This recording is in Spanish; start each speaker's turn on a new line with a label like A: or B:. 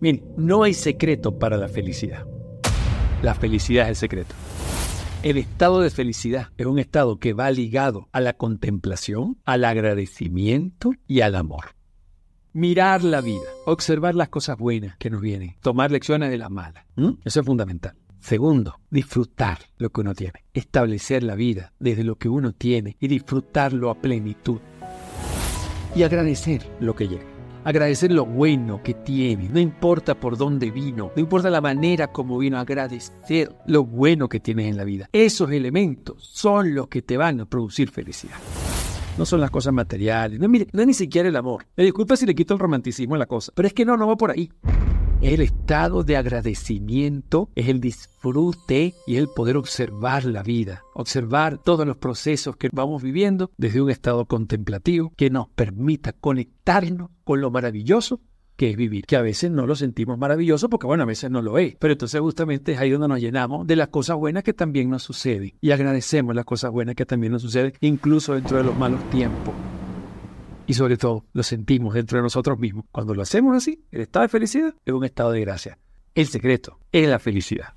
A: Miren, no hay secreto para la felicidad. La felicidad es el secreto. El estado de felicidad es un estado que va ligado a la contemplación, al agradecimiento y al amor. Mirar la vida, observar las cosas buenas que nos vienen, tomar lecciones de las malas. Eso es fundamental. Segundo, disfrutar lo que uno tiene. Establecer la vida desde lo que uno tiene y disfrutarlo a plenitud. Y agradecer lo que llega. Agradecer lo bueno que tiene. No importa por dónde vino. No importa la manera como vino. Agradecer lo bueno que tienes en la vida. Esos elementos son los que te van a producir felicidad. No son las cosas materiales. No, mire, no es ni siquiera el amor. Me disculpa si le quito el romanticismo a la cosa. Pero es que no, no va por ahí. El estado de agradecimiento, es el disfrute y el poder observar la vida, observar todos los procesos que vamos viviendo desde un estado contemplativo que nos permita conectarnos con lo maravilloso que es vivir, que a veces no lo sentimos maravilloso porque bueno, a veces no lo es, pero entonces justamente es ahí donde nos llenamos de las cosas buenas que también nos suceden y agradecemos las cosas buenas que también nos suceden, incluso dentro de los malos tiempos y sobre todo lo sentimos dentro de nosotros mismos. Cuando lo hacemos así, el estado de felicidad es un estado de gracia. El secreto es la felicidad.